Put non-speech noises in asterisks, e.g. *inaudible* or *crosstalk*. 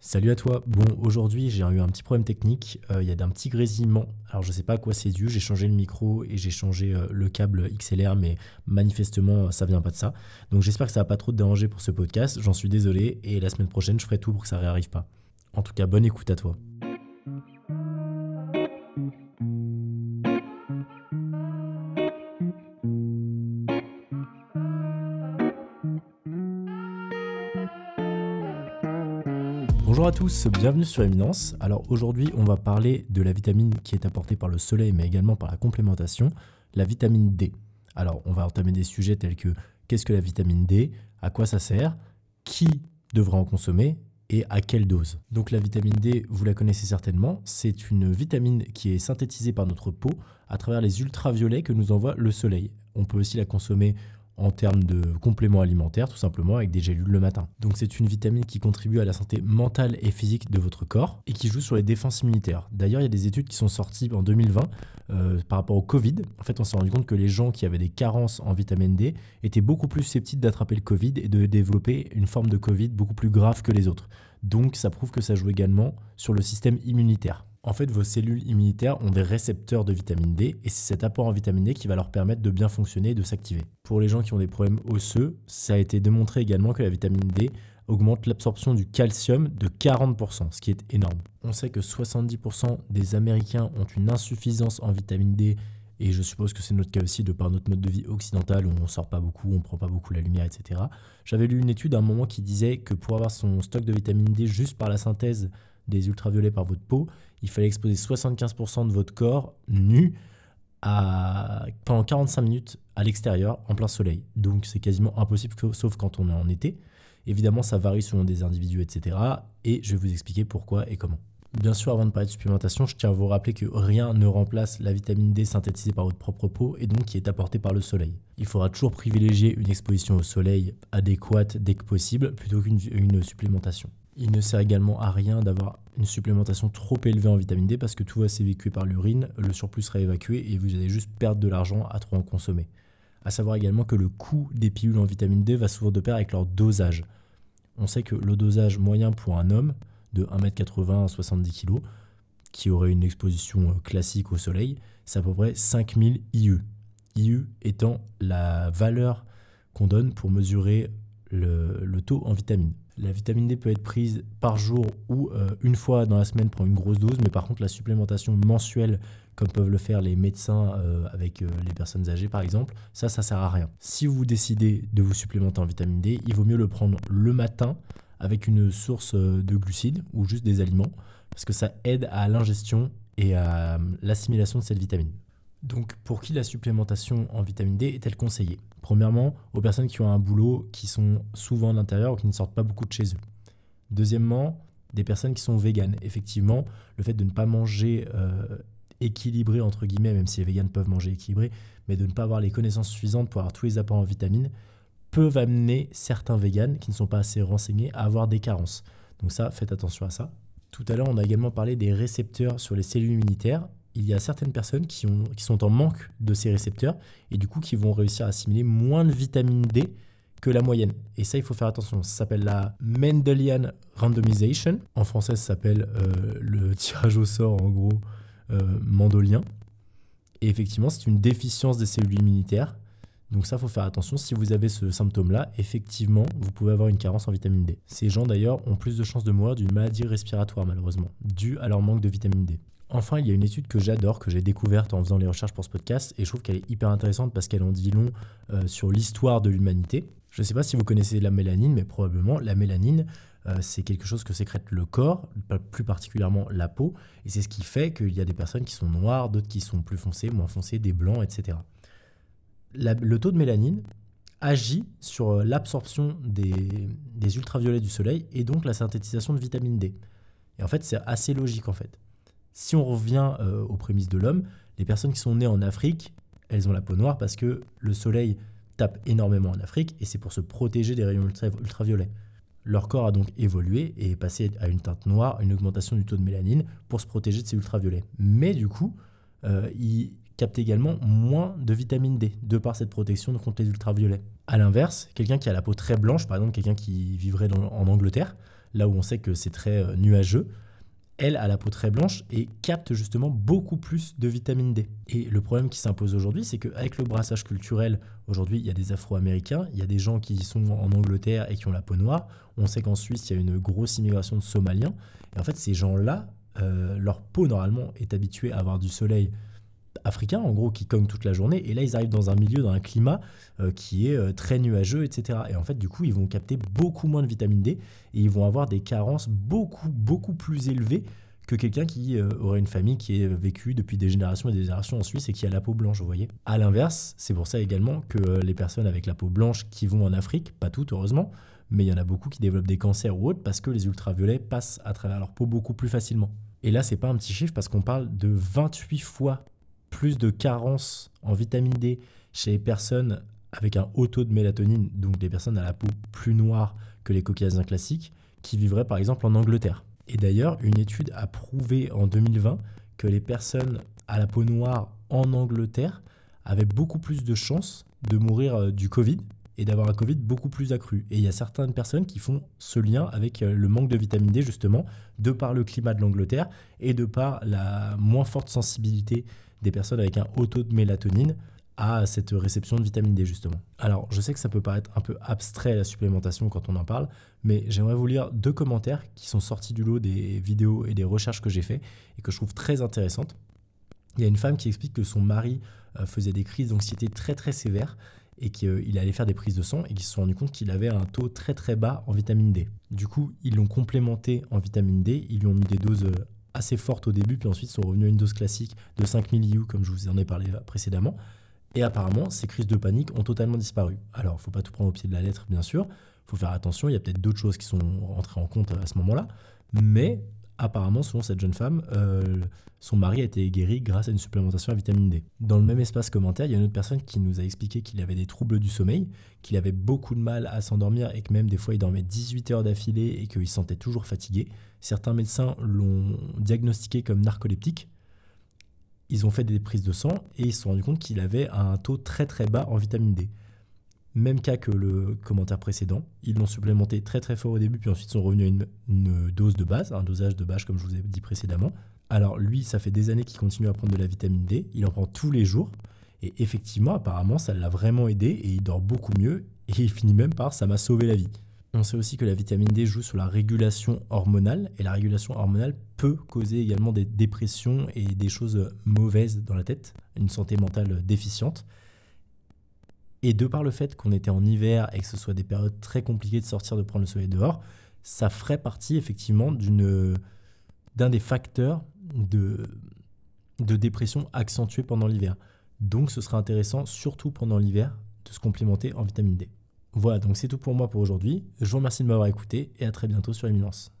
Salut à toi. Bon, aujourd'hui j'ai eu un petit problème technique. Euh, il y a un petit grésillement. Alors je sais pas à quoi c'est dû. J'ai changé le micro et j'ai changé euh, le câble XLR, mais manifestement ça vient pas de ça. Donc j'espère que ça va pas trop te déranger pour ce podcast. J'en suis désolé et la semaine prochaine je ferai tout pour que ça réarrive pas. En tout cas, bonne écoute à toi. À tous, bienvenue sur Éminence. Alors aujourd'hui, on va parler de la vitamine qui est apportée par le soleil, mais également par la complémentation, la vitamine D. Alors on va entamer des sujets tels que qu'est-ce que la vitamine D, à quoi ça sert, qui devra en consommer et à quelle dose. Donc la vitamine D, vous la connaissez certainement, c'est une vitamine qui est synthétisée par notre peau à travers les ultraviolets que nous envoie le soleil. On peut aussi la consommer en termes de compléments alimentaires, tout simplement avec des gélules le matin. Donc c'est une vitamine qui contribue à la santé mentale et physique de votre corps et qui joue sur les défenses immunitaires. D'ailleurs, il y a des études qui sont sorties en 2020 euh, par rapport au Covid. En fait, on s'est rendu compte que les gens qui avaient des carences en vitamine D étaient beaucoup plus susceptibles d'attraper le Covid et de développer une forme de Covid beaucoup plus grave que les autres. Donc ça prouve que ça joue également sur le système immunitaire. En fait, vos cellules immunitaires ont des récepteurs de vitamine D et c'est cet apport en vitamine D qui va leur permettre de bien fonctionner et de s'activer. Pour les gens qui ont des problèmes osseux, ça a été démontré également que la vitamine D augmente l'absorption du calcium de 40%, ce qui est énorme. On sait que 70% des Américains ont une insuffisance en vitamine D et je suppose que c'est notre cas aussi de par notre mode de vie occidental où on sort pas beaucoup, on prend pas beaucoup la lumière, etc. J'avais lu une étude à un moment qui disait que pour avoir son stock de vitamine D juste par la synthèse des ultraviolets par votre peau, il fallait exposer 75% de votre corps nu à, pendant 45 minutes à l'extérieur en plein soleil. Donc c'est quasiment impossible sauf quand on est en été. Évidemment, ça varie selon des individus, etc. Et je vais vous expliquer pourquoi et comment. Bien sûr, avant de parler de supplémentation, je tiens à vous rappeler que rien ne remplace la vitamine D synthétisée par votre propre peau et donc qui est apportée par le soleil. Il faudra toujours privilégier une exposition au soleil adéquate dès que possible plutôt qu'une supplémentation. Il ne sert également à rien d'avoir une supplémentation trop élevée en vitamine D parce que tout va s'évacuer par l'urine, le surplus sera évacué et vous allez juste perdre de l'argent à trop en consommer. A savoir également que le coût des pilules en vitamine D va souvent de pair avec leur dosage. On sait que le dosage moyen pour un homme de 1m80 à 70 kg, qui aurait une exposition euh, classique au soleil, c'est à peu près 5000 IU. IU étant la valeur qu'on donne pour mesurer le, taux en vitamine. La vitamine D peut être prise par jour ou euh, une fois dans la semaine pour une grosse dose, mais par contre la supplémentation mensuelle, comme peuvent le faire les médecins euh, avec euh, les personnes âgées par exemple, ça, ça sert à rien. Si vous décidez de vous supplémenter en vitamine D, il vaut mieux le prendre le matin avec une source de glucides ou juste des aliments, parce que ça aide à l'ingestion et à l'assimilation de cette vitamine. Donc, pour qui la supplémentation en vitamine D est-elle conseillée? Premièrement, aux personnes qui ont un boulot qui sont souvent à l'intérieur ou qui ne sortent pas beaucoup de chez eux. Deuxièmement, des personnes qui sont véganes. Effectivement, le fait de ne pas manger euh, équilibré, entre guillemets, même si les véganes peuvent manger équilibré, mais de ne pas avoir les connaissances suffisantes pour avoir tous les apports en vitamines, peuvent amener certains véganes qui ne sont pas assez renseignés à avoir des carences. Donc ça, faites attention à ça. Tout à l'heure, on a également parlé des récepteurs sur les cellules immunitaires il y a certaines personnes qui, ont, qui sont en manque de ces récepteurs et du coup qui vont réussir à assimiler moins de vitamine D que la moyenne. Et ça, il faut faire attention. Ça s'appelle la Mendelian Randomization. En français, ça s'appelle euh, le *laughs* tirage au sort, en gros, euh, mandolien. Et effectivement, c'est une déficience des cellules immunitaires. Donc ça, il faut faire attention. Si vous avez ce symptôme-là, effectivement, vous pouvez avoir une carence en vitamine D. Ces gens, d'ailleurs, ont plus de chances de mourir d'une maladie respiratoire, malheureusement, due à leur manque de vitamine D. Enfin, il y a une étude que j'adore, que j'ai découverte en faisant les recherches pour ce podcast, et je trouve qu'elle est hyper intéressante parce qu'elle en dit long euh, sur l'histoire de l'humanité. Je ne sais pas si vous connaissez la mélanine, mais probablement la mélanine, euh, c'est quelque chose que sécrète le corps, plus particulièrement la peau, et c'est ce qui fait qu'il y a des personnes qui sont noires, d'autres qui sont plus foncées, moins foncées, des blancs, etc. le taux de mélanine agit sur euh, l'absorption des, des ultraviolets du soleil et donc la synthétisation de vitamine D. Et en fait, c'est assez logique en fait. Si on revient euh, aux prémices de l'homme, les personnes qui sont nées en Afrique, elles ont la peau noire parce que le soleil tape énormément en Afrique et c'est pour se protéger des rayons ultraviolets. Leur corps a donc évolué et est passé à une teinte noire, une augmentation du taux de mélanine pour se protéger de ces ultraviolets. Mais du coup, euh, ils captent également moins de vitamine D de par cette protection contre les ultraviolets. A l'inverse, quelqu'un qui a la peau très blanche, par exemple quelqu'un qui vivrait en Angleterre, là où on sait que c'est très euh, nuageux, elle a la peau très blanche et capte justement beaucoup plus de vitamine D. Et le problème qui s'impose aujourd'hui, c'est qu'avec le brassage culturel, aujourd'hui, il y a des Afro-Américains, il y a des gens qui sont en Angleterre et qui ont la peau noire. On sait qu'en Suisse, il y a une grosse immigration de Somaliens. Et en fait, ces gens-là, euh, leur peau, normalement, est habituée à avoir du soleil africains, en gros, qui cognent toute la journée. Et là, ils arrivent dans un milieu, dans un climat euh, qui est euh, très nuageux, etc. Et en fait, du coup, ils vont capter beaucoup moins de vitamine D et ils vont avoir des carences beaucoup, beaucoup plus élevées que quelqu'un qui euh, aurait une famille qui est vécue depuis des générations et des générations en Suisse et qui a la peau blanche, vous voyez. À l'inverse, c'est pour ça également que les personnes avec la peau blanche qui vont en Afrique, pas toutes heureusement, mais il y en a beaucoup qui développent des cancers ou autres parce que les ultraviolets passent à travers leur peau beaucoup plus facilement. Et là, c'est pas un petit chiffre parce qu'on parle de 28 fois plus de carence en vitamine D chez les personnes avec un haut taux de mélatonine, donc des personnes à la peau plus noire que les caucasiens classiques, qui vivraient par exemple en Angleterre. Et d'ailleurs, une étude a prouvé en 2020 que les personnes à la peau noire en Angleterre avaient beaucoup plus de chances de mourir euh, du Covid et d'avoir un Covid beaucoup plus accru. Et il y a certaines personnes qui font ce lien avec euh, le manque de vitamine D, justement, de par le climat de l'Angleterre et de par la moins forte sensibilité des personnes avec un haut taux de mélatonine à cette réception de vitamine D justement. Alors je sais que ça peut paraître un peu abstrait la supplémentation quand on en parle, mais j'aimerais vous lire deux commentaires qui sont sortis du lot des vidéos et des recherches que j'ai fait et que je trouve très intéressantes. Il y a une femme qui explique que son mari euh, faisait des crises d'anxiété très très sévères et qu'il allait faire des prises de sang et qu'ils se sont rendu compte qu'il avait un taux très très bas en vitamine D. Du coup, ils l'ont complémenté en vitamine D, ils lui ont mis des doses euh, assez forte au début, puis ensuite sont revenus à une dose classique de 5000 IU, comme je vous en ai parlé précédemment. Et apparemment, ces crises de panique ont totalement disparu. Alors, il ne faut pas tout prendre au pied de la lettre, bien sûr. Il faut faire attention, il y a peut-être d'autres choses qui sont rentrées en compte à ce moment-là. Mais apparemment, selon cette jeune femme, euh, son mari a été guéri grâce à une supplémentation à vitamine D. Dans le même espace commentaire, il y a une autre personne qui nous a expliqué qu'il avait des troubles du sommeil, qu'il avait beaucoup de mal à s'endormir et que même des fois il dormait 18 heures d'affilée et qu'il se sentait toujours fatigué. Certains médecins l'ont diagnostiqué comme narcoleptique. Ils ont fait des prises de sang et ils se sont rendus compte qu'il avait un taux très très bas en vitamine D. Même cas que le commentaire précédent. Ils l'ont supplémenté très très fort au début, puis ensuite sont revenus à une, dose de base, un dosage de base comme je vous ai dit précédemment. Alors lui, ça fait des années qu'il continue à prendre de la vitamine D. Il en prend tous les jours. Et effectivement, apparemment, ça l'a vraiment aidé et il dort beaucoup mieux. Et il finit même par ça m'a sauvé la vie. On sait aussi que la vitamine D joue sur la régulation hormonale et la régulation hormonale peut causer également des dépressions et des choses mauvaises dans la tête, une santé mentale déficiente. Et de par le fait qu'on était en hiver et que ce soit des périodes très compliquées de sortir, de prendre le soleil dehors, ça ferait partie effectivement d'un des facteurs de, dépression accentuée pendant l'hiver. Donc ce serait intéressant, surtout pendant l'hiver, de se complémenter en vitamine D. Voilà, donc c'est tout pour moi pour aujourd'hui. Je vous remercie de m'avoir écouté et à très bientôt sur Éminence.